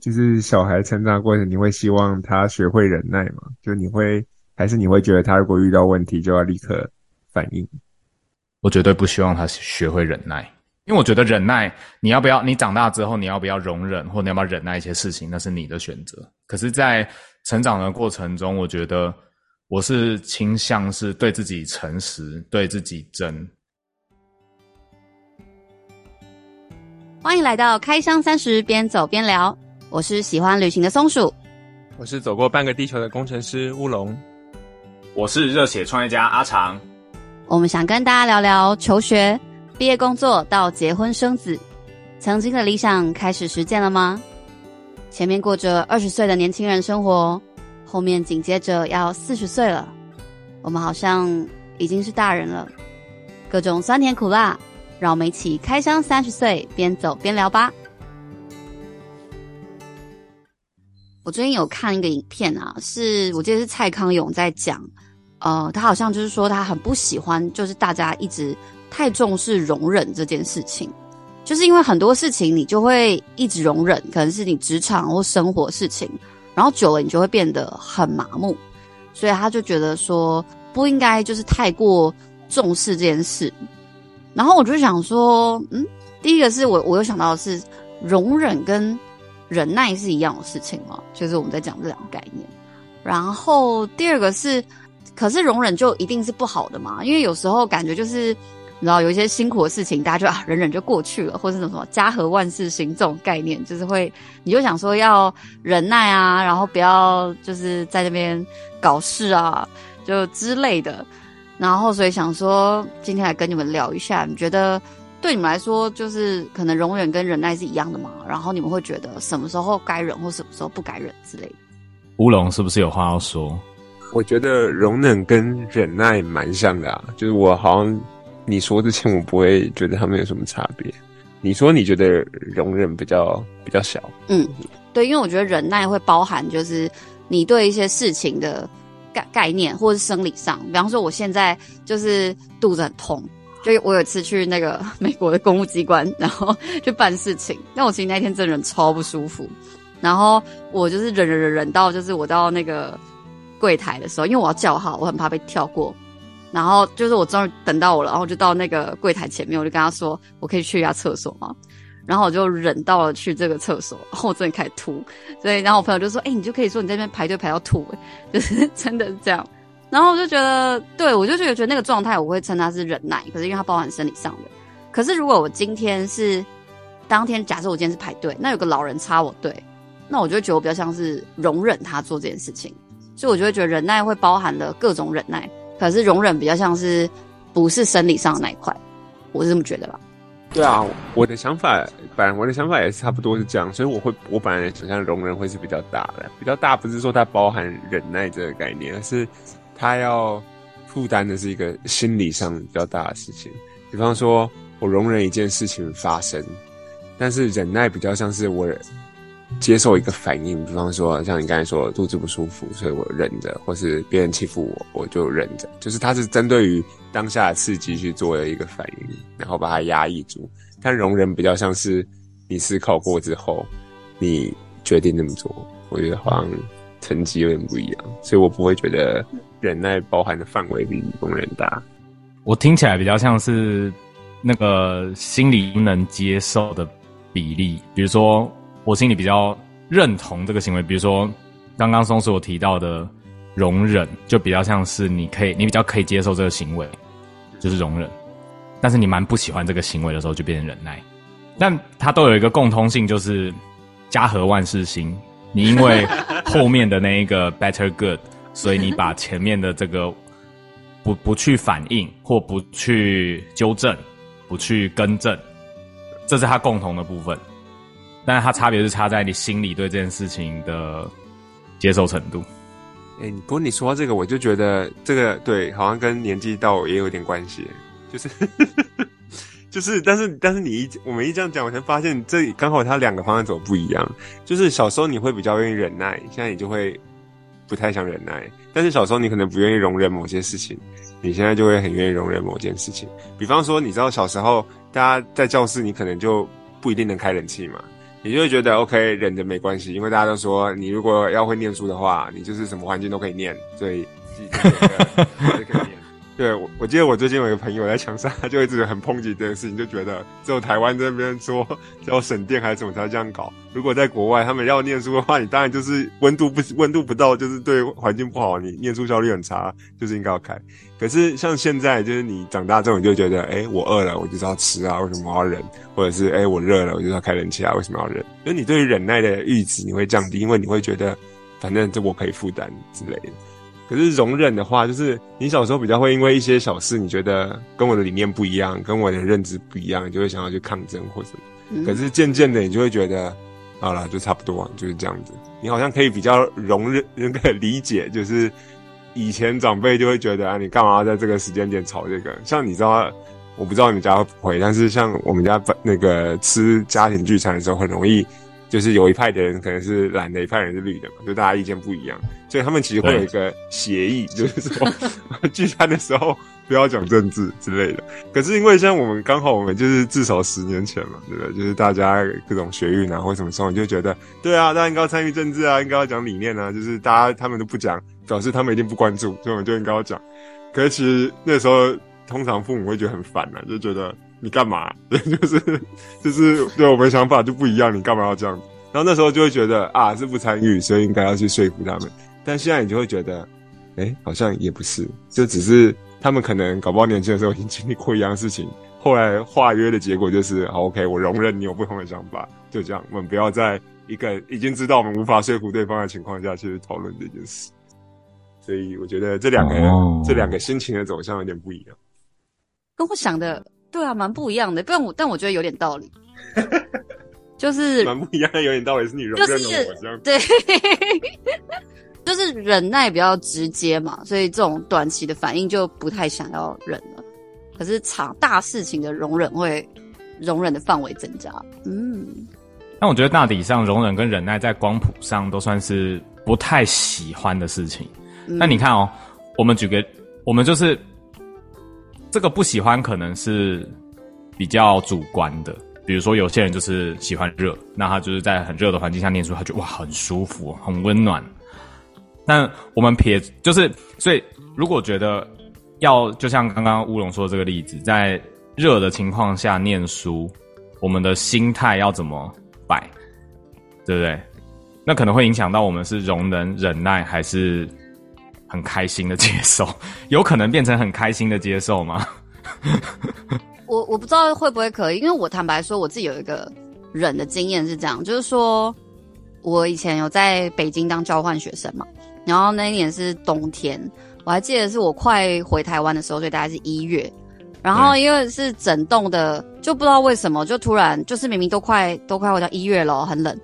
就是小孩成长过程，你会希望他学会忍耐吗？就你会，还是你会觉得他如果遇到问题就要立刻反应？我绝对不希望他学会忍耐，因为我觉得忍耐，你要不要？你长大之后，你要不要容忍，或你要不要忍耐一些事情，那是你的选择。可是，在成长的过程中，我觉得我是倾向是对自己诚实，对自己真。欢迎来到开箱三十，边走边聊。我是喜欢旅行的松鼠，我是走过半个地球的工程师乌龙，我是热血创业家阿长。我们想跟大家聊聊求学、毕业、工作到结婚生子，曾经的理想开始实践了吗？前面过着二十岁的年轻人生活，后面紧接着要四十岁了，我们好像已经是大人了，各种酸甜苦辣。让我们一起开箱三十岁，边走边聊吧。我最近有看一个影片啊，是我记得是蔡康永在讲，呃，他好像就是说他很不喜欢，就是大家一直太重视容忍这件事情，就是因为很多事情你就会一直容忍，可能是你职场或生活事情，然后久了你就会变得很麻木，所以他就觉得说不应该就是太过重视这件事。然后我就想说，嗯，第一个是我我有想到的是容忍跟忍耐是一样的事情嘛，就是我们在讲这两个概念。然后第二个是，可是容忍就一定是不好的嘛？因为有时候感觉就是，你知道有一些辛苦的事情，大家就忍忍就过去了，或者是什么家和万事兴这种概念，就是会你就想说要忍耐啊，然后不要就是在那边搞事啊，就之类的。然后，所以想说，今天来跟你们聊一下，你觉得对你们来说，就是可能容忍跟忍耐是一样的嘛？然后你们会觉得什么时候该忍，或什么时候不该忍之类的？乌龙是不是有话要说？我觉得容忍跟忍耐蛮像的啊，就是我好像你说之前，我不会觉得他们有什么差别。你说你觉得容忍比较比较小？嗯，对，因为我觉得忍耐会包含就是你对一些事情的。概概念，或是生理上，比方说，我现在就是肚子很痛，就我有一次去那个 美国的公务机关，然后去办事情，但我其实那天真的人超不舒服，然后我就是忍忍忍忍到，就是我到那个柜台的时候，因为我要叫号，我很怕被跳过，然后就是我终于等到我了，然后就到那个柜台前面，我就跟他说，我可以去一下厕所吗？然后我就忍到了去这个厕所，然后我真的开始吐，所以然后我朋友就说：“哎、你就可以说你在那边排队排到吐，就是真的是这样。”然后我就觉得，对，我就觉得觉得那个状态，我会称它是忍耐，可是因为它包含生理上的。可是如果我今天是当天，假设我今天是排队，那有个老人插我队，那我就觉得我比较像是容忍他做这件事情，所以我就会觉得忍耐会包含了各种忍耐，可是容忍比较像是不是生理上的那一块，我是这么觉得吧。对啊，我的想法，本来我的想法也是差不多是这样，所以我会，我本来想象容忍会是比较大的，比较大不是说它包含忍耐这个概念，而是它要负担的是一个心理上比较大的事情。比方说，我容忍一件事情发生，但是忍耐比较像是我。接受一个反应，比方说像你刚才说肚子不舒服，所以我忍着，或是别人欺负我，我就忍着。就是它是针对于当下的刺激去做的一个反应，然后把它压抑住。但容忍比较像是你思考过之后，你决定这么做。我觉得好像层级有点不一样，所以我不会觉得忍耐包含的范围比容忍大。我听起来比较像是那个心理不能接受的比例，比如说。我心里比较认同这个行为，比如说刚刚松鼠我提到的容忍，就比较像是你可以，你比较可以接受这个行为，就是容忍。但是你蛮不喜欢这个行为的时候，就变成忍耐。但它都有一个共通性，就是家和万事兴。你因为 后面的那一个 better good，所以你把前面的这个不不去反应或不去纠正、不去更正，这是它共同的部分。但是它差别是差在你心里对这件事情的接受程度。哎、不过你说到这个，我就觉得这个对，好像跟年纪到也有点关系。就是 就是，但是但是你一我们一这样讲，我才发现这刚好它两个方向走不一样。就是小时候你会比较愿意忍耐，现在你就会不太想忍耐。但是小时候你可能不愿意容忍某些事情，你现在就会很愿意容忍某件事情。比方说，你知道小时候大家在教室，你可能就不一定能开冷气嘛。你就会觉得 OK，忍着没关系，因为大家都说你如果要会念书的话，你就是什么环境都可以念，所以。对，我我记得我最近有一个朋友在墙上，他就一直很抨击这件事情，就觉得只有台湾这边说要省电还是怎么才这样搞。如果在国外他们要念书的话，你当然就是温度不温度不到，就是对环境不好，你念书效率很差，就是应该要开。可是像现在，就是你长大之后，你就觉得，哎，我饿了，我就是要吃啊，为什么我要忍？或者是，哎，我热了，我就要开冷气啊，为什么要忍？因为你对于忍耐的阈值你会降低，因为你会觉得，反正这我可以负担之类的。可是容忍的话，就是你小时候比较会因为一些小事，你觉得跟我的理念不一样，跟我的认知不一样，你就会想要去抗争或什么。嗯、可是渐渐的，你就会觉得，好了，就差不多，就是这样子。你好像可以比较容忍、那个理解，就是以前长辈就会觉得啊，你干嘛要在这个时间点吵这个？像你知道，我不知道你们家会不会，但是像我们家那个吃家庭聚餐的时候，很容易。就是有一派的人可能是蓝的，一派人是绿的嘛，就大家意见不一样，所以他们其实会有一个协议，就是说聚餐的时候不要讲政治之类的。可是因为像我们刚好我们就是至少十年前嘛，对不对？就是大家各种学运啊或什么时候，你就觉得对啊，大家应该要参与政治啊，应该要讲理念啊，就是大家他们都不讲，表示他们一定不关注，所以我们就应该要讲。可是其实那时候通常父母会觉得很烦啊，就觉得。你干嘛？就是就是对我们想法就不一样，你干嘛要这样？然后那时候就会觉得啊，是不参与，所以应该要去说服他们。但现在你就会觉得，哎、欸，好像也不是，就只是他们可能搞不好年轻的时候已经经历过一样的事情，后来化约的结果就是，好，OK，我容忍你有不同的想法，就这样。我们不要在一个已经知道我们无法说服对方的情况下去讨论这件事。所以我觉得这两个人、oh. 这两个心情的走向有点不一样，跟我想的。对啊，蛮不一样的，但我但我觉得有点道理，就是蛮不一样的，有点道理是你容忍我这样，对，就是忍耐比较直接嘛，所以这种短期的反应就不太想要忍了。可是长大事情的容忍会容忍的范围增加，嗯。但我觉得大体上容忍跟忍耐在光谱上都算是不太喜欢的事情。那、嗯、你看哦，我们举个，我们就是。这个不喜欢可能是比较主观的，比如说有些人就是喜欢热，那他就是在很热的环境下念书，他觉得哇很舒服，很温暖。但我们撇就是，所以如果觉得要就像刚刚乌龙说的这个例子，在热的情况下念书，我们的心态要怎么摆，对不对？那可能会影响到我们是容忍、忍耐还是。很开心的接受，有可能变成很开心的接受吗？我我不知道会不会可以，因为我坦白说，我自己有一个忍的经验是这样，就是说我以前有在北京当交换学生嘛，然后那一年是冬天，我还记得是我快回台湾的时候，所以大概是一月，然后因为是整栋的，就不知道为什么就突然就是明明都快都快回到一月了，很冷，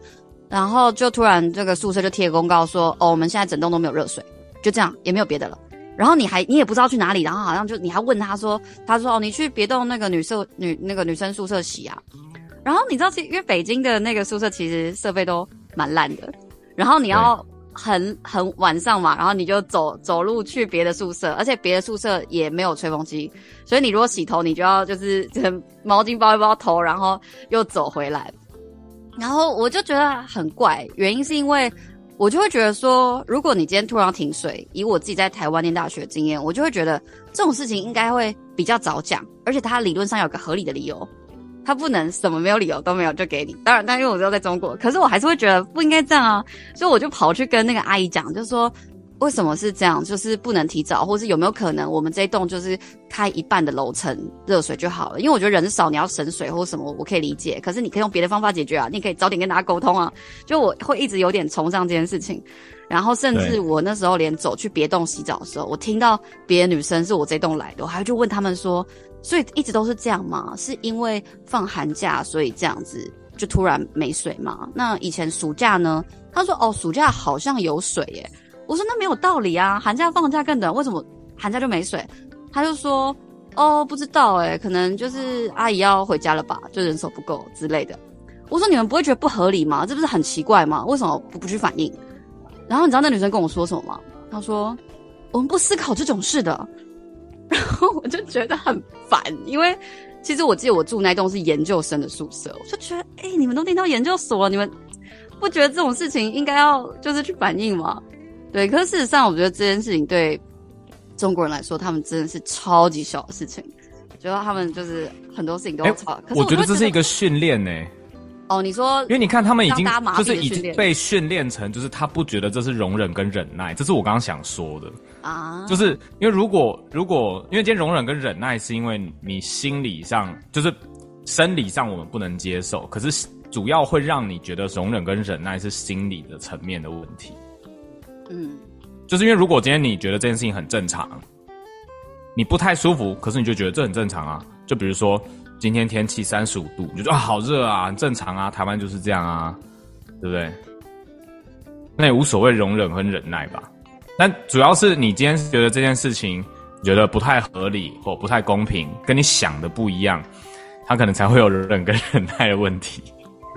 然后就突然这个宿舍就贴公告说，哦，我们现在整栋都没有热水。就这样，也没有别的了。然后你还你也不知道去哪里，然后好像就你还问他说，他说哦，你去别栋那个女舍女那个女生宿舍洗啊。然后你知道，其因为北京的那个宿舍其实设备都蛮烂的。然后你要很很晚上嘛，然后你就走走路去别的宿舍，而且别的宿舍也没有吹风机，所以你如果洗头，你就要就是毛巾包一包头，然后又走回来。然后我就觉得很怪，原因是因为。我就会觉得说，如果你今天突然停水，以我自己在台湾念大学的经验，我就会觉得这种事情应该会比较早讲，而且它理论上有个合理的理由，它不能什么没有理由都没有就给你。当然，但因为我知道在中国，可是我还是会觉得不应该这样啊，所以我就跑去跟那个阿姨讲，就说。为什么是这样？就是不能提早，或是有没有可能我们这一栋就是开一半的楼层热水就好了？因为我觉得人少，你要省水或什么，我可以理解。可是你可以用别的方法解决啊，你可以早点跟大家沟通啊。就我会一直有点崇尚这件事情，然后甚至我那时候连走去别栋洗澡的时候，我听到别的女生是我这栋来的，我还就问他们说：所以一直都是这样吗？是因为放寒假所以这样子就突然没水吗？那以前暑假呢？他说：哦，暑假好像有水耶。我说那没有道理啊，寒假放假更短，为什么寒假就没水？他就说哦，不知道诶，可能就是阿姨要回家了吧，就人手不够之类的。我说你们不会觉得不合理吗？这不是很奇怪吗？为什么不不去反应？然后你知道那女生跟我说什么吗？她说我们不思考这种事的。然后我就觉得很烦，因为其实我记得我住那栋是研究生的宿舍，我就觉得，哎、你们都念到研究所了，你们不觉得这种事情应该要就是去反映吗？对，可是事实上，我觉得这件事情对中国人来说，他们真的是超级小的事情，觉得他们就是很多事情都要吵。欸、可是我觉得这是一个训练呢。哦，你说，因为你看他们已经就是已经被训练成，就是他不觉得这是容忍跟忍耐，这是我刚刚想说的啊。就是因为如果如果因为今天容忍跟忍耐是因为你心理上就是生理上我们不能接受，可是主要会让你觉得容忍跟忍耐是心理的层面的问题。嗯，就是因为如果今天你觉得这件事情很正常，你不太舒服，可是你就觉得这很正常啊。就比如说。今天天气三十五度，你就说啊，好热啊，很正常啊，台湾就是这样啊，对不对？那也无所谓容忍和忍耐吧。但主要是你今天觉得这件事情你觉得不太合理或不太公平，跟你想的不一样，他可能才会有忍跟忍耐的问题。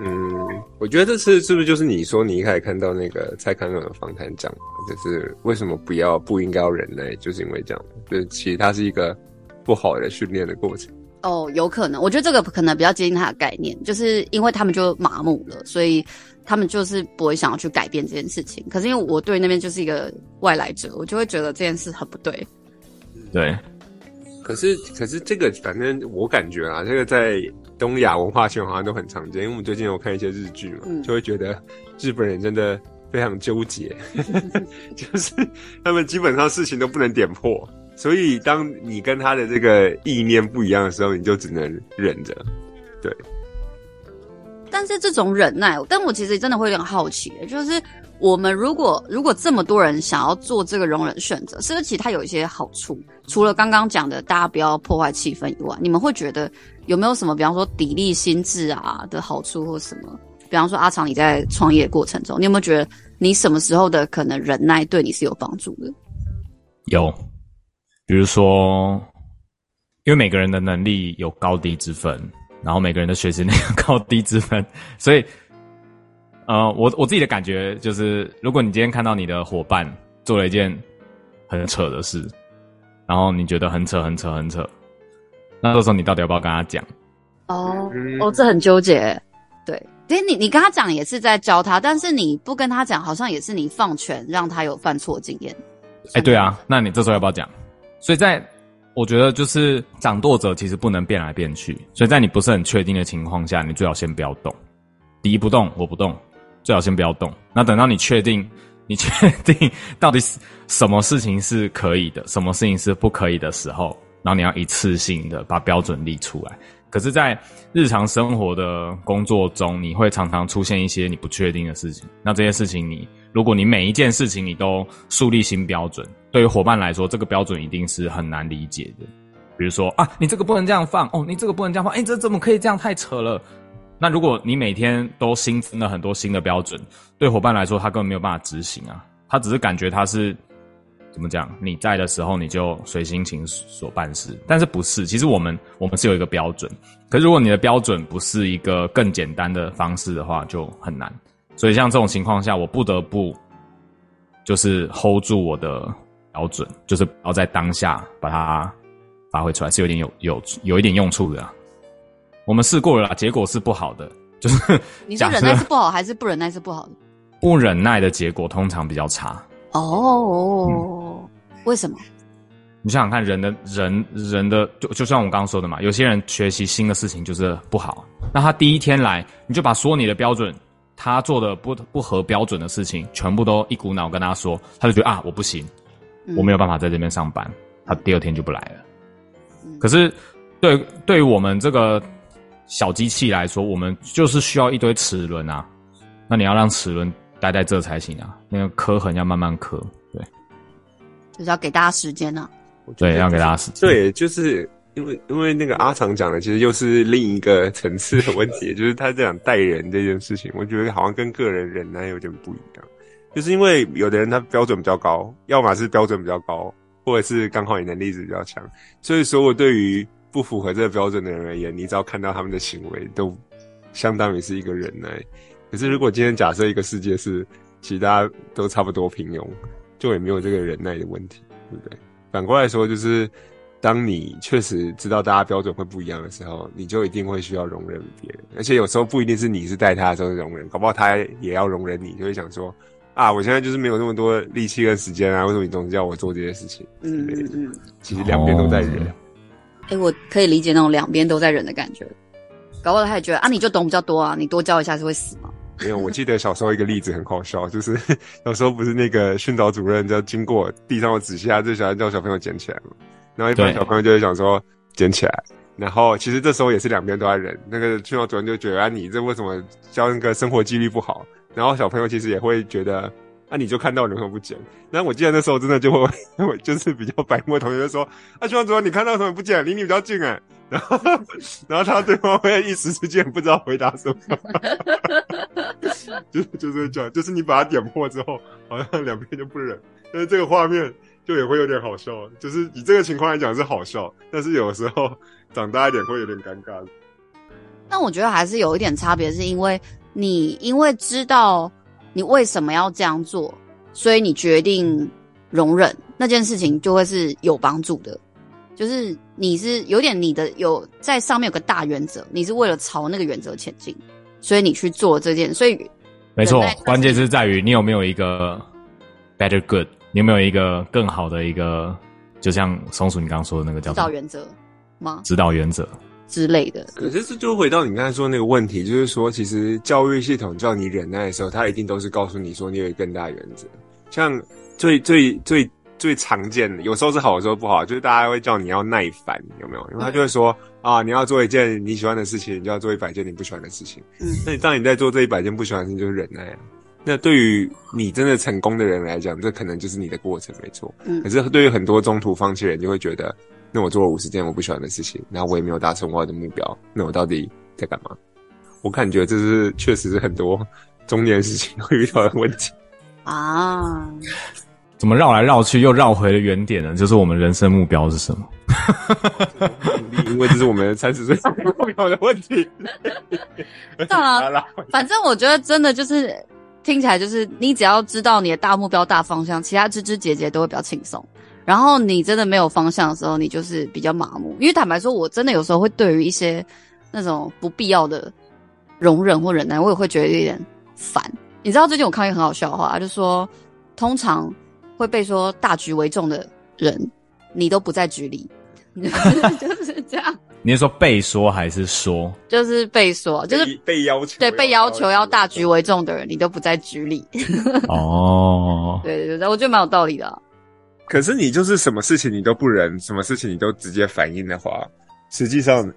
嗯，我觉得这次是不是就是你说你一开始看到那个蔡康永的访谈讲，就是为什么不要不应该要忍耐，就是因为这样，就是其实它是一个不好的训练的过程。哦，有可能，我觉得这个可能比较接近他的概念，就是因为他们就麻木了，所以他们就是不会想要去改变这件事情。可是因为我对那边就是一个外来者，我就会觉得这件事很不对。对，可是可是这个反正我感觉啊，这个在东亚文化圈好像都很常见，因为我们最近有看一些日剧嘛，嗯、就会觉得日本人真的非常纠结 就是他们基本上事情都不能点破。所以，当你跟他的这个意念不一样的时候，你就只能忍着，对。但是这种忍耐，但我其实真的会有点好奇，就是我们如果如果这么多人想要做这个容忍选择，是不是其实它有一些好处？除了刚刚讲的大家不要破坏气氛以外，你们会觉得有没有什么，比方说砥砺心智啊的好处，或什么？比方说阿长，你在创业过程中，你有没有觉得你什么时候的可能忍耐对你是有帮助的？有。比如说，因为每个人的能力有高低之分，然后每个人的学习能力有高低之分，所以，呃，我我自己的感觉就是，如果你今天看到你的伙伴做了一件很扯的事，然后你觉得很扯、很扯、很扯，那这时候你到底要不要跟他讲？哦，哦，这很纠结。对，其实你你跟他讲也是在教他，但是你不跟他讲，好像也是你放权让他有犯错经验。哎、欸，对啊，那你这时候要不要讲？所以，在我觉得就是掌舵者其实不能变来变去，所以在你不是很确定的情况下，你最好先不要动。敌不动，我不动，最好先不要动。那等到你确定，你确定到底什么事情是可以的，什么事情是不可以的时候，然后你要一次性的把标准立出来。可是，在日常生活的工作中，你会常常出现一些你不确定的事情。那这些事情你，如果你每一件事情你都树立新标准。对于伙伴来说，这个标准一定是很难理解的。比如说啊，你这个不能这样放哦，你这个不能这样放，哎，这怎么可以这样？太扯了。那如果你每天都新增了很多新的标准，对伙伴来说，他根本没有办法执行啊。他只是感觉他是怎么讲？你在的时候你就随心情所办事，但是不是？其实我们我们是有一个标准，可是如果你的标准不是一个更简单的方式的话，就很难。所以像这种情况下，我不得不就是 hold 住我的。标准就是要在当下把它发挥出来，是有点有有有一点用处的。我们试过了啦，结果是不好的。就是你说忍耐是不好，还是不忍耐是不好的？不忍耐的结果通常比较差。哦，嗯，为什么？你想想看，人的人人的就就像我刚刚说的嘛，有些人学习新的事情就是不好。那他第一天来，你就把所有你的标准，他做的不不合标准的事情，全部都一股脑跟他说，他就觉得啊，我不行。我没有办法在这边上班，他第二天就不来了。可是对，对对于我们这个小机器来说，我们就是需要一堆齿轮啊。那你要让齿轮待在这才行啊。那个刻痕要慢慢刻，对，就是要给大家时间呢、啊。对，要给大家时间。对，就是因为因为那个阿长讲的，其实又是另一个层次的问题，就是他这样带人这件事情，我觉得好像跟个人忍耐有点不一样。就是因为有的人他标准比较高，要么是标准比较高，或者是刚好你能力值比较强，所以说我对于不符合这个标准的人而言，你只要看到他们的行为，都相当于是一个忍耐。可是如果今天假设一个世界是其他都差不多平庸，就也没有这个忍耐的问题，对不对？反过来说，就是当你确实知道大家标准会不一样的时候，你就一定会需要容忍别人，而且有时候不一定是你是带他的时候容忍，搞不好他也要容忍你，就会想说啊，我现在就是没有那么多力气跟时间啊，为什么你总是叫我做这些事情？嗯嗯嗯，其实两边都在忍。欸，我可以理解那种两边都在忍的感觉，搞不好他也觉得啊，你就懂比较多啊，你多教一下是会死吗？没有，我记得小时候一个例子很好笑，就是 有时候不是那个训导主任就经过地上的纸屑，就喜欢叫小朋友捡起来嘛。然后一般小朋友就会想说捡起来，然后其实这时候也是两边都在忍。那个训导主任就觉得啊，你这为什么教那个生活纪律不好？然后小朋友其实也会觉得啊，你就看到你为什么不捡？然后我记得那时候真的就会，就是比较白目同学就说啊，训导主任你看到什么不捡？离你比较近哎。然后 然后他对方会一时之间不知道回答什么，就是就是这样，就是你把他点破之后，好像两边就不忍。但是这个画面。就也会有点好笑，就是以这个情况来讲是好笑，但是有时候长大一点会有点尴尬。但我觉得还是有一点差别，是因为你因为知道你为什么要这样做，所以你决定容忍那件事情，就会是有帮助的。就是你是有点你的有在上面有个大原则，你是为了朝那个原则前进，所以你去做这件。所以没错，关键是在于你有没有一个 better good。你有没有一个更好的一个，就像松鼠你刚刚说的那个叫指导原则吗？指导原则之类的。可是这就回到你刚才说的那个问题，就是说，其实教育系统叫你忍耐的时候，他一定都是告诉你说你有一个更大原则。像最最最最常见的，有时候是好，有时候不好，就是大家会叫你要耐烦，有没有？因为他就会说啊，你要做一件你喜欢的事情，你就要做一百件你不喜欢的事情。嗯，那你当你在做这一百件不喜欢的事情，就是忍耐啊。那对于你真的成功的人来讲，这可能就是你的过程，没错。嗯。可是对于很多中途放弃的人，就会觉得，那我做了五十件我不喜欢的事情，然后我也没有达成我的目标，那我到底在干嘛？我感觉这是确实是很多中年事情会遇到的问题 啊。怎么绕来绕去又绕回了原点呢？就是我们人生目标是什么？因为这是我们三十岁目标的问题。当然，反正我觉得真的就是。听起来就是你只要知道你的大目标、大方向，其他枝枝节节都会比较轻松。然后你真的没有方向的时候，你就是比较麻木。因为坦白说，我真的有时候会对于一些那种不必要的容忍或忍耐，我也会觉得有点烦。你知道最近我看一个很好笑的话，就说通常会被说大局为重的人，你都不在局里，就是这样。你是说被说还是说？就是被说，就是被，被要求。对，被要求要大局为重的人，你都不在局里。哦，对对对，我觉得蛮有道理的啊。可是你就是什么事情你都不忍，什么事情你都直接反应的话，实际上，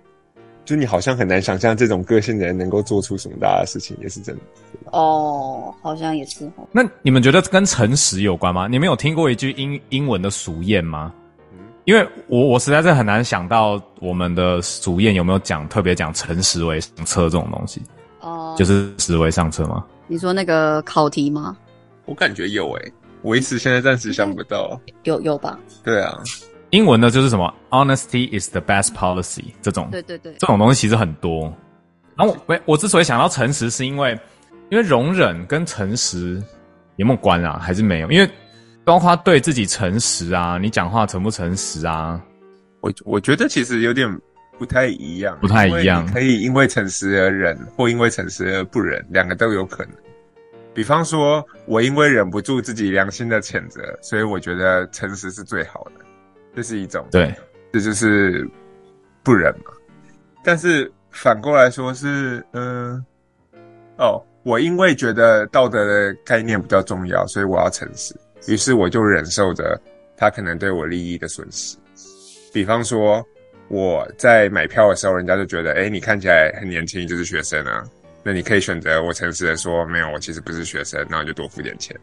就你好像很难想象这种个性的人能够做出什么大的事情，也是真的。哦，好像也是。那你们觉得跟诚实有关吗？你们有听过一句英英文的俗谚吗？因为我我实在是很难想到我们的俗谚有没有讲特别讲诚实为上策这种东西哦，就是实为上策吗？你说那个考题吗？我感觉有诶、欸，我一时现在暂时想不到。有有吧？对啊，英文呢就是什么 “honesty is the best policy” 这种，对对对，这种东西其实很多。然后我我之所以想到诚实，是因为因为容忍跟诚实有没有关啊？还是没有？因为。包括对自己诚实啊，你讲话诚不诚实啊？我我觉得其实有点不太一样，不太一样。可以因为诚实而忍，或因为诚实而不忍，两个都有可能。比方说，我因为忍不住自己良心的谴责，所以我觉得诚实是最好的，这是一种。对，这就是不忍嘛。但是反过来说是，嗯，哦，我因为觉得道德的概念比较重要，所以我要诚实。于是我就忍受着他可能对我利益的损失，比方说我在买票的时候，人家就觉得，哎，你看起来很年轻，就是学生啊。那你可以选择我诚实的说，没有，我其实不是学生，那我就多付点钱。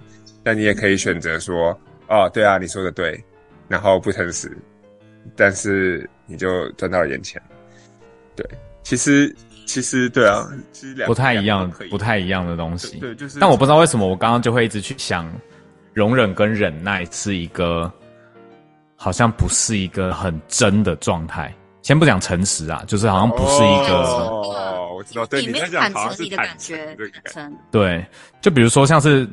但你也可以选择说，哦，对啊，你说的对，然后不诚实，但是你就赚到了点钱。对，其实其实对啊，其实不太一样，不太一样的东西。对，对，就是。但我不知道为什么我刚刚就会一直去想。容忍跟忍耐是一个，好像不是一个很真的状态。先不讲诚实啊，就是好像不是一个。哦，我知道，对，你在讲好像是坦诚，的感觉，对，对，就比如说像是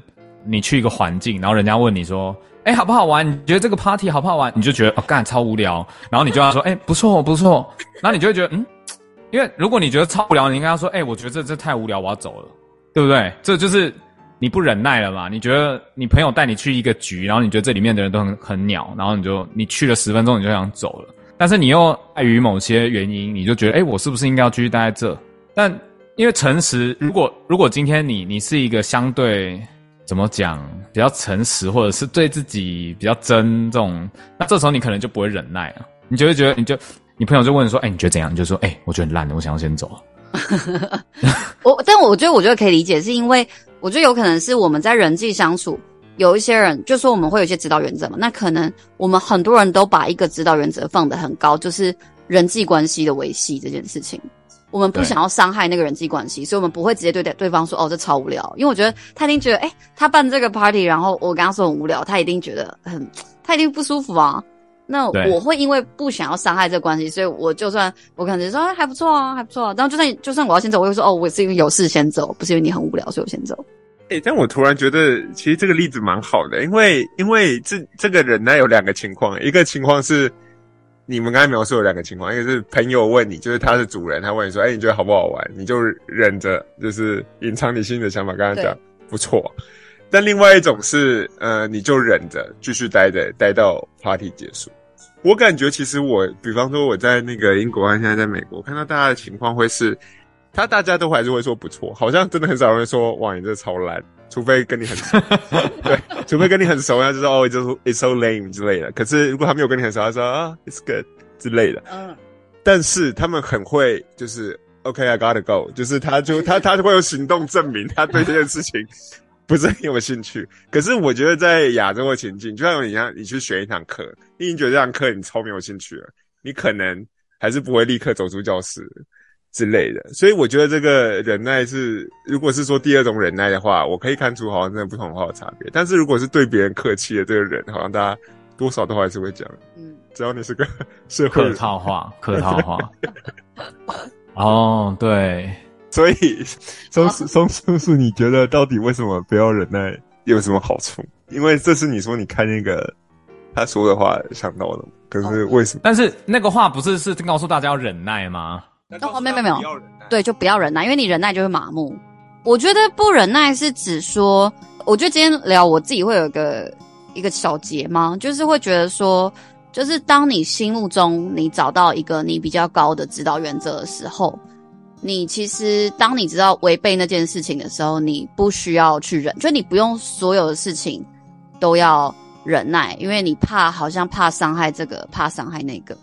你去一个环境，然后人家问你说，哎、欸，好不好玩？你觉得这个 party 好不好玩？你就觉得哦，干超无聊。然后你就要说，哎、欸，不错不错。然后你就会觉得，嗯，因为如果你觉得超无聊，你应该要说，哎、欸，我觉得这这太无聊，我要走了，对不对？这就是你不忍耐了嘛？你觉得你朋友带你去一个局，然后你觉得这里面的人都很很鸟，然后你就你去了十分钟，你就想走了。但是你又碍于某些原因，你就觉得，哎、欸，我是不是应该要继续待在这？但因为诚实，如果如果今天你你是一个相对怎么讲比较诚实，或者是对自己比较真这种，那这时候你可能就不会忍耐了。你就会觉得，你就你朋友就问说，哎、你觉得怎样？你就说，哎、我觉得很烂，我想要先走。我，但我觉得，我觉得可以理解，是因为我觉得有可能是我们在人际相处。有一些人就说我们会有一些指导原则嘛，那可能我们很多人都把一个指导原则放得很高，就是人际关系的维系这件事情。我们不想要伤害那个人际关系，所以我们不会直接对对方说哦，这超无聊，因为我觉得他一定觉得哎、欸，他办这个 party，然后我跟他说很无聊，他一定觉得很，他一定不舒服啊。那我会因为不想要伤害这个关系，所以我就算我可能说哎还不错啊，还不错啊，然后就算就算我要先走，我会说哦，我是因为有事先走，不是因为你很无聊，所以我先走。哎、欸，但我突然觉得，其实这个例子蛮好的，因为因为这这个人呢有两个情况，一个情况是你们刚才描述有两个情况，一个是朋友问你，就是他是主人，他问你说，哎、欸，你觉得好不好玩？你就忍着，就是隐藏你心里的想法，跟他讲不错。但另外一种是，呃，你就忍着继续待着，待到 party 结束。我感觉其实我，比方说我在那个英国，和现在在美国，看到大家的情况会是。他大家都还是会说不错，好像真的很少人会说哇，你这超烂，除非跟你很熟，对，除非跟你很熟，他就说哦，就是 it's so lame 之类的。可是如果他没有跟你很熟，他说啊，it's good 之类的。嗯。但是他们很会，就是 OK，I gotta go，就是他就他他就会有行动证明他对这件事情 不是很有兴趣。可是我觉得在亚洲的情境，就像你像你去学一堂课，你已经觉得这堂课你超没有兴趣了，你可能还是不会立刻走出教室。之类的，所以我觉得这个忍耐是，如果是说第二种忍耐的话，我可以看出好像真的不同的话有差别。但是如果是对别人客气的这个人，好像大家多少都还是会讲，嗯，只要你是个 社会客套话，客套话。哦，对，所以松松叔叔，你觉得到底为什么不要忍耐有什么好处？因为这是你说你看那个他说的话想到的，可是为什么？但是那个话不是是告诉大家要忍耐吗？哦，没有没有没有，对，就不要忍耐，因为你忍耐就会麻木。我觉得不忍耐是指说，我觉得今天聊我自己会有一个一个小结吗？就是会觉得说，就是当你心目中你找到一个你比较高的指导原则的时候，你其实当你知道违背那件事情的时候，你不需要去忍，就你不用所有的事情都要忍耐，因为你怕好像怕伤害这个，怕伤害那个。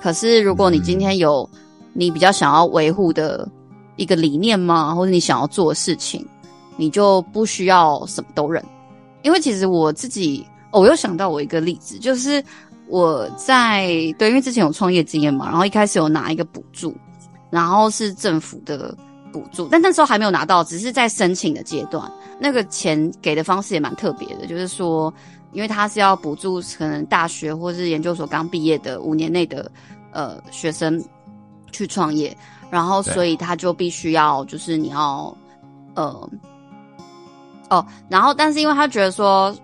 可是如果你今天有你比较想要维护的一个理念吗？或者你想要做的事情，你就不需要什么都忍。因为其实我自己，哦，我又想到我一个例子，就是我在对，因为之前有创业经验嘛，然后一开始有拿一个补助，然后是政府的补助，但那时候还没有拿到，只是在申请的阶段。那个钱给的方式也蛮特别的，就是说，因为他是要补助可能大学或是研究所刚毕业的五年内的呃学生。去创业，然后所以他就必须要，就是你要，呃，哦，然后但是因为他觉得说，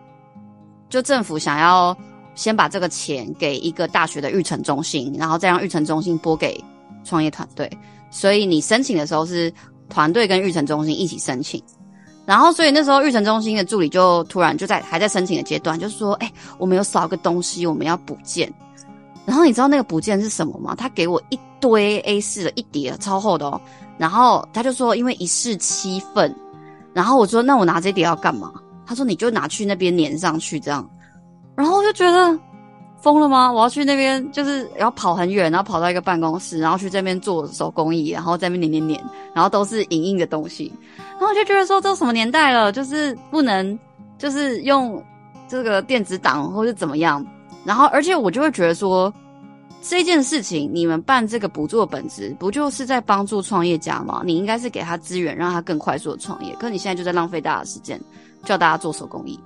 就政府想要先把这个钱给一个大学的育成中心，然后再让育成中心拨给创业团队，所以你申请的时候是团队跟育成中心一起申请，然后所以那时候育成中心的助理就突然就在还在申请的阶段，就说，哎，我们有少一个东西，我们要补件。然后你知道那个补件是什么吗？他给我一堆 A4 的一叠超厚的哦，然后他就说因为一式七份，然后我说那我拿这叠要干嘛？他说你就拿去那边粘上去这样，然后我就觉得疯了吗？我要去那边就是要跑很远，然后跑到一个办公室，然后去这边做手工艺，然后在那边粘粘粘，然后都是影印的东西，然后我就觉得说这什么年代了，就是不能就是用这个电子档或者怎么样。然后，而且我就会觉得说，这件事情你们办这个补助的本质，不就是在帮助创业家吗？你应该是给他资源，让他更快速的创业。可你现在就在浪费大家的时间，叫大家做手工艺。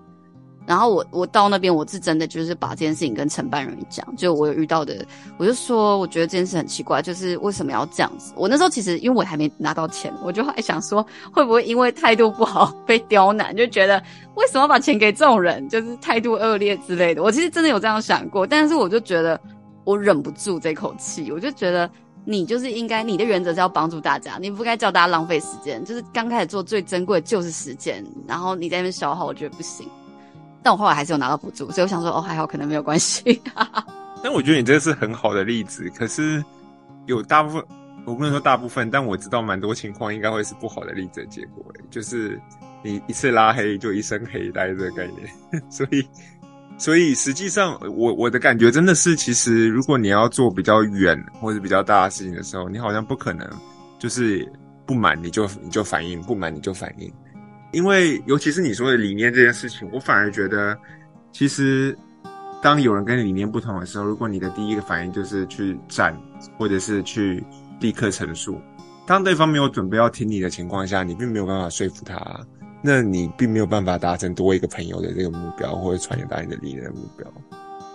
然后我我到那边，我是真的就是把这件事情跟承办人讲，就我有遇到的，我就说我觉得这件事很奇怪，就是为什么要这样子？我那时候其实因为我还没拿到钱，我就还想说会不会因为态度不好被刁难，就觉得为什么要把钱给这种人，就是态度恶劣之类的。我其实真的有这样想过，但是我就觉得我忍不住这口气，我就觉得你就是应该你的原则是要帮助大家，你不该叫大家浪费时间，就是刚开始做最珍贵的就是时间，然后你在那边消耗，我觉得不行。但我后来还是有拿到补助，所以我想说，哦，还好，可能没有关系。但我觉得你这是很好的例子，可是有大部分，我不能说大部分，但我知道蛮多情况应该会是不好的例子的结果，就是你一次拉黑就一身黑带这个概念。所以，所以实际上，我我的感觉真的是，其实如果你要做比较远或者比较大的事情的时候，你好像不可能就是不满你就你就反应，不满你就反应。因为，尤其是你说的理念这件事情，我反而觉得，其实当有人跟你理念不同的时候，如果你的第一个反应就是去站，或者是去立刻陈述，当对方没有准备要听你的情况下，你并没有办法说服他，那你并没有办法达成多一个朋友的这个目标，或者传达你的理念的目标。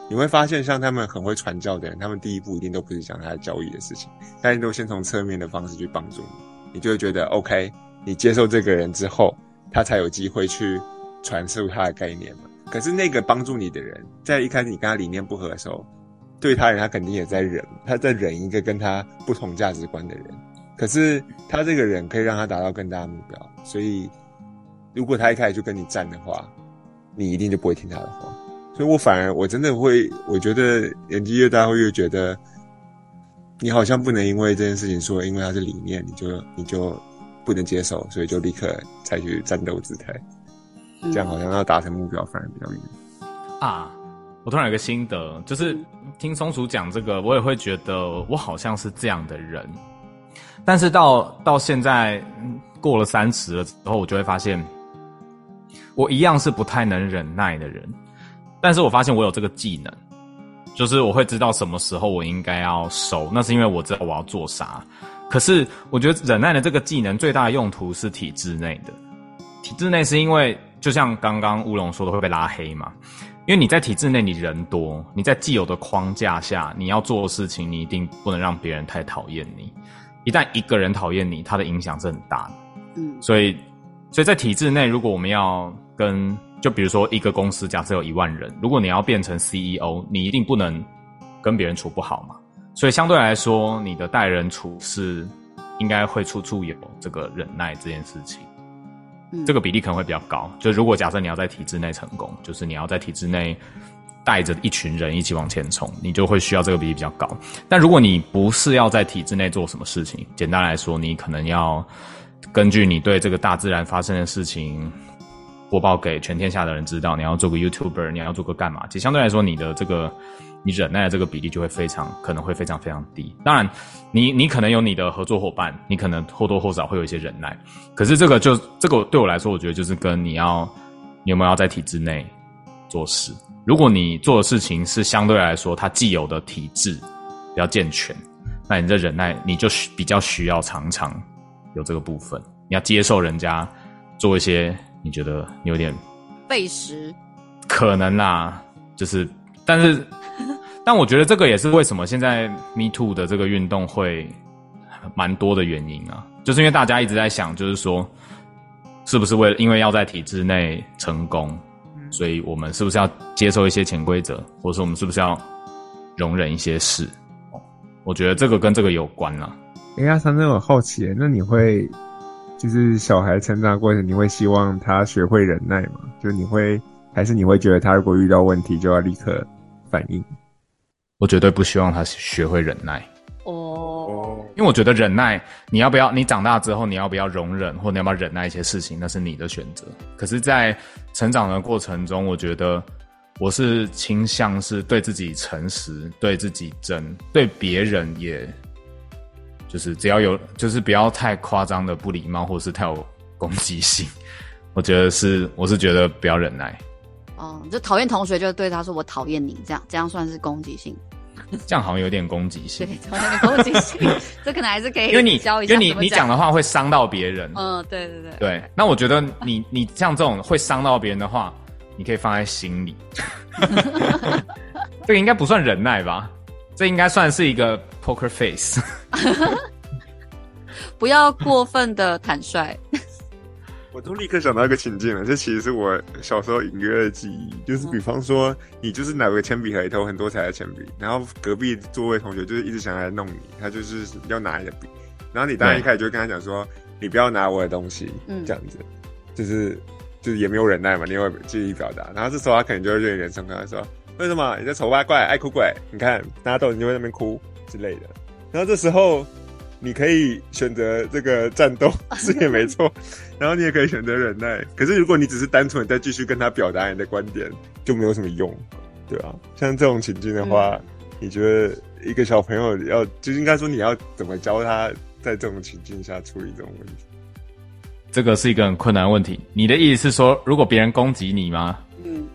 你会发现，像他们很会传教的人，他们第一步一定都不是讲他的教义的事情，但是都先从侧面的方式去帮助你，你就会觉得 OK，你接受这个人之后。他才有机会去传授他的概念嘛。可是那个帮助你的人，在一开始你跟他理念不合的时候，对他人他肯定也在忍，他在忍一个跟他不同价值观的人。可是他这个人可以让他达到更大的目标，所以如果他一开始就跟你战的话，你一定就不会听他的话。所以我反而我真的会，我觉得年纪越大会越觉得，你好像不能因为这件事情说，因为他是理念，你就你就。不能接受，所以就立刻采取战斗姿态，这样好像要达成目标反而比较远啊！我突然有个心得，就是听松鼠讲这个，我也会觉得我好像是这样的人，但是到到现在过了三十了之后，我就会发现，我一样是不太能忍耐的人，但是我发现我有这个技能，就是我会知道什么时候我应该要收，那是因为我知道我要做啥。可是，我觉得忍耐的这个技能最大的用途是体制内的。体制内是因为，就像刚刚乌龙说的，会被拉黑嘛？因为你在体制内，你人多，你在既有的框架下，你要做的事情，你一定不能让别人太讨厌你。一旦一个人讨厌你，他的影响是很大的。嗯，所以，所以在体制内，如果我们要跟，就比如说一个公司，假设有一万人，如果你要变成 CEO，你一定不能跟别人处不好嘛。所以相对来说，你的待人处事应该会处处有这个忍耐这件事情，嗯，这个比例可能会比较高。就如果假设你要在体制内成功，就是你要在体制内带着一群人一起往前冲，你就会需要这个比例比较高。但如果你不是要在体制内做什么事情，简单来说，你可能要根据你对这个大自然发生的事情播报给全天下的人知道，你要做个 YouTuber，你要做个干嘛？其实相对来说，你的这个。你忍耐的这个比例就会非常，可能会非常非常低。当然你，你你可能有你的合作伙伴，你可能或多或少会有一些忍耐。可是这个就这个对我来说，我觉得就是跟你要你有没有要在体制内做事。如果你做的事情是相对来说它既有的体制比较健全，那你的忍耐你就比较需要常常有这个部分。你要接受人家做一些你觉得你有点费时，可能啦，就是但是。但我觉得这个也是为什么现在 Me Too 的这个运动会蛮多的原因啊，就是因为大家一直在想，就是说，是不是为了因为要在体制内成功，所以我们是不是要接受一些潜规则，或者说我们是不是要容忍一些事？我觉得这个跟这个有关啊。哎呀，常常我好奇，那你会就是小孩成长过程，你会希望他学会忍耐吗？就你会还是你会觉得他如果遇到问题就要立刻反应？我绝对不希望他学会忍耐哦，因为我觉得忍耐，你要不要？你长大之后，你要不要容忍，或你要不要忍耐一些事情，那是你的选择。可是，在成长的过程中，我觉得我是倾向是对自己诚实，对自己真，对别人也，就是只要有，就是不要太夸张的不礼貌，或是太有攻击性。我觉得是，我是觉得不要忍耐。哦，就讨厌同学，就对他说：“我讨厌你。”这样，这样算是攻击性。这样好像有点攻击性。对，有点攻击性。这可能还是可以。因为你，因为你，你讲的话会伤到别人。嗯，对对对。对，那我觉得你，你像这种会伤到别人的话，你可以放在心里。这个应该不算忍耐吧？这应该算是一个 poker face。不要过分的坦率。我都立刻想到一个情境了，这其实是我小时候隐约的记忆，就是比方说，你就是拿个铅笔盒里头很多彩的铅笔，然后隔壁座位同学就是一直想来弄你，他就是要拿你的笔，然后你当然一开始就跟他讲说，你不要拿我的东西，嗯，这样子，就是就是也没有忍耐嘛，你会记忆表达，然后这时候他可能就会认眼生跟他说，为什么你在丑八怪爱哭鬼？你看大家都你就会在那边哭之类的，然后这时候。你可以选择这个战斗 是也没错，然后你也可以选择忍耐。可是如果你只是单纯的再继续跟他表达你的观点，就没有什么用，对啊？像这种情境的话，嗯、你觉得一个小朋友要就应该说你要怎么教他在这种情境下处理这种问题？这个是一个很困难的问题。你的意思是说，如果别人攻击你吗？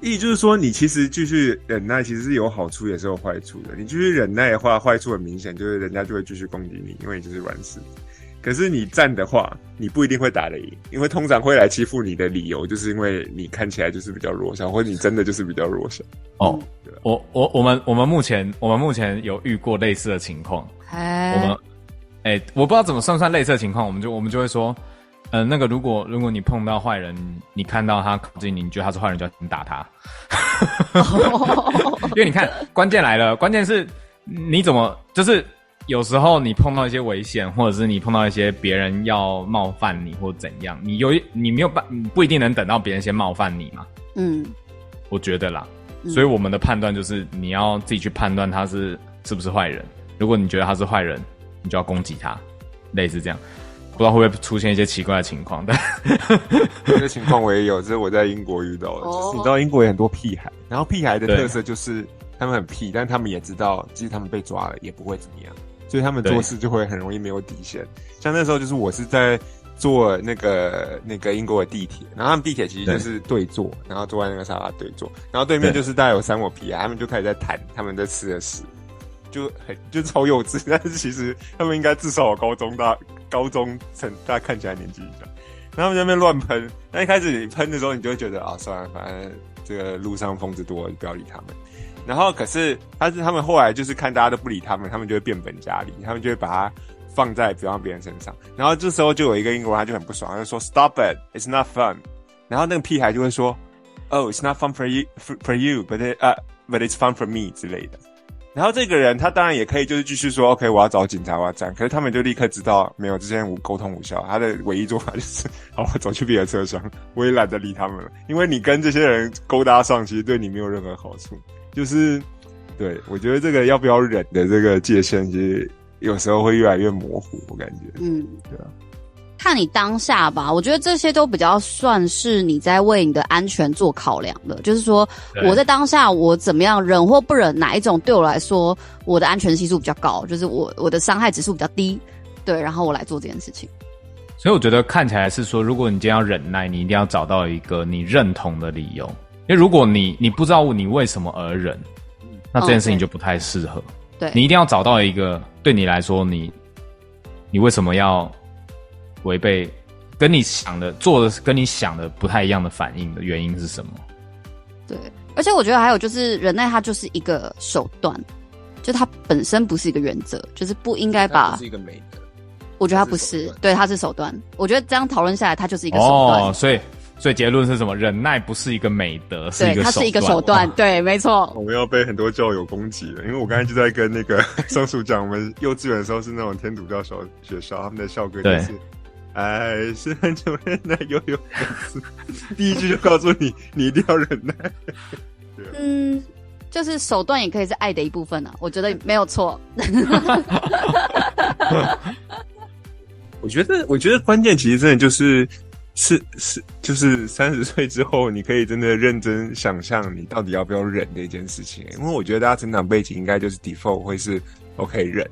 意义就是说，你其实继续忍耐，其实是有好处也是有坏处的。你继续忍耐的话，坏处很明显，就是人家就会继续攻击你，因为你就是软柿子。可是你战的话，你不一定会打得赢，因为通常会来欺负你的理由，就是因为你看起来就是比较弱小，或者你真的就是比较弱小。哦，对？我我我们我们目前我们目前有遇过类似的情况。哎，我们哎，我不知道怎么算算类似的情况，我们就我们就会说。呃，那个，如果如果你碰到坏人，你看到他靠近你，你觉得他是坏人，就要你打他。因为你看，关键来了，关键是你怎么，就是有时候你碰到一些危险，或者是你碰到一些别人要冒犯你，或者怎样，你有你没有办，不一定能等到别人先冒犯你嘛。嗯，我觉得啦，所以我们的判断就是你要自己去判断他是是不是坏人。如果你觉得他是坏人，你就要攻击他，类似这样。不知道会不会出现一些奇怪的情况，但这个情况我也有，这是我在英国遇到的。就是你知道英国有很多屁孩，然后屁孩的特色就是他们很屁，但他们也知道，即使他们被抓了也不会怎么样，所以他们做事就会很容易没有底线。像那时候就是我是在坐那个那个英国的地铁，然后他们地铁其实就是对坐，然后坐在那个沙发对坐，然后对面就是大概有三伙屁孩，他们就开始在谈他们在吃的屎。就很就超幼稚，但是其实他们应该至少有高中大高中成，大家看起来年纪一样。然后他们在那边乱喷，那一开始你喷的时候，你就会觉得啊，算了，反正这个路上疯子多，就不要理他们。然后可是，但是他们后来就是看大家都不理他们，他们就会变本加厉，他们就会把它放在比方别人身上。然后这时候就有一个英国人，他就很不爽，他就说 Stop it, it's not fun。然后那个屁孩就会说，Oh, it's not fun for you, for you, but it, uh, but it's fun for me 之类的。然后这个人他当然也可以就是继续说，OK，我要找警察，我要战。可是他们就立刻知道没有之间无沟通无效，他的唯一做法就是，好，我走去别的车厢，我也懒得理他们了。因为你跟这些人勾搭上，其实对你没有任何好处。就是，对，我觉得这个要不要忍的这个界限，其实有时候会越来越模糊，我感觉。嗯，对啊。看你当下吧，我觉得这些都比较算是你在为你的安全做考量的。就是说，我在当下我怎么样忍或不忍，哪一种对我来说我的安全系数比较高，就是我我的伤害指数比较低，对，然后我来做这件事情。所以我觉得看起来是说，如果你今天要忍耐，你一定要找到一个你认同的理由。因为如果你你不知道你为什么而忍，那这件事情就不太适合。对，你一定要找到一个对你来说，你你为什么要？违背跟你想的做的跟你想的不太一样的反应的原因是什么？对，而且我觉得还有就是忍耐，它就是一个手段，就它本身不是一个原则，就是不应该把。是一个美德。我觉得它不是，是对，它是手段。我觉得这样讨论下来，它就是一个手段。哦，所以所以结论是什么？忍耐不是一个美德，是一个手段。它是一个手段。对，没错。我们要被很多教友攻击了，因为我刚才就在跟那个松鼠讲，我们幼稚园的时候是那种天主教小学校，他们的校歌就是。爱是很久忍耐，又有粉丝。第一句就告诉你，你一定要忍耐。嗯，就是手段也可以是爱的一部分啊，我觉得没有错。我觉得，我觉得关键其实真的就是，是是，就是三十岁之后，你可以真的认真想象你到底要不要忍这件事情。因为我觉得大家成长背景应该就是 default 会是 OK 忍，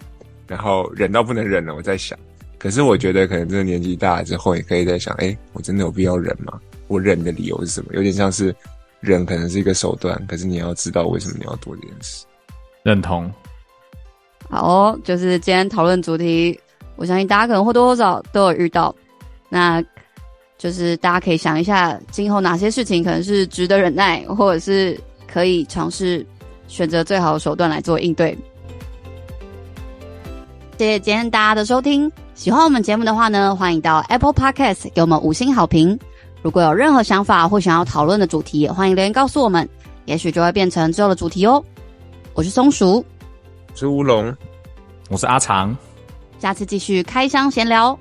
然后忍到不能忍了，我在想。可是我觉得，可能这个年纪大了之后，也可以在想，哎、欸，我真的有必要忍吗？我忍的理由是什么？有点像是忍可能是一个手段，可是你要知道为什么你要做这件事。认同。好哦，就是今天讨论主题，我相信大家可能或多或少都有遇到。那就是大家可以想一下，今后哪些事情可能是值得忍耐，或者是可以尝试选择最好的手段来做应对。谢谢今天大家的收听，喜欢我们节目的话呢，欢迎到 Apple Podcast 给我们五星好评。如果有任何想法或想要讨论的主题，也欢迎留言告诉我们，也许就会变成最后的主题哦。我是松鼠，我是乌龙，我是阿长，下次继续开箱闲聊。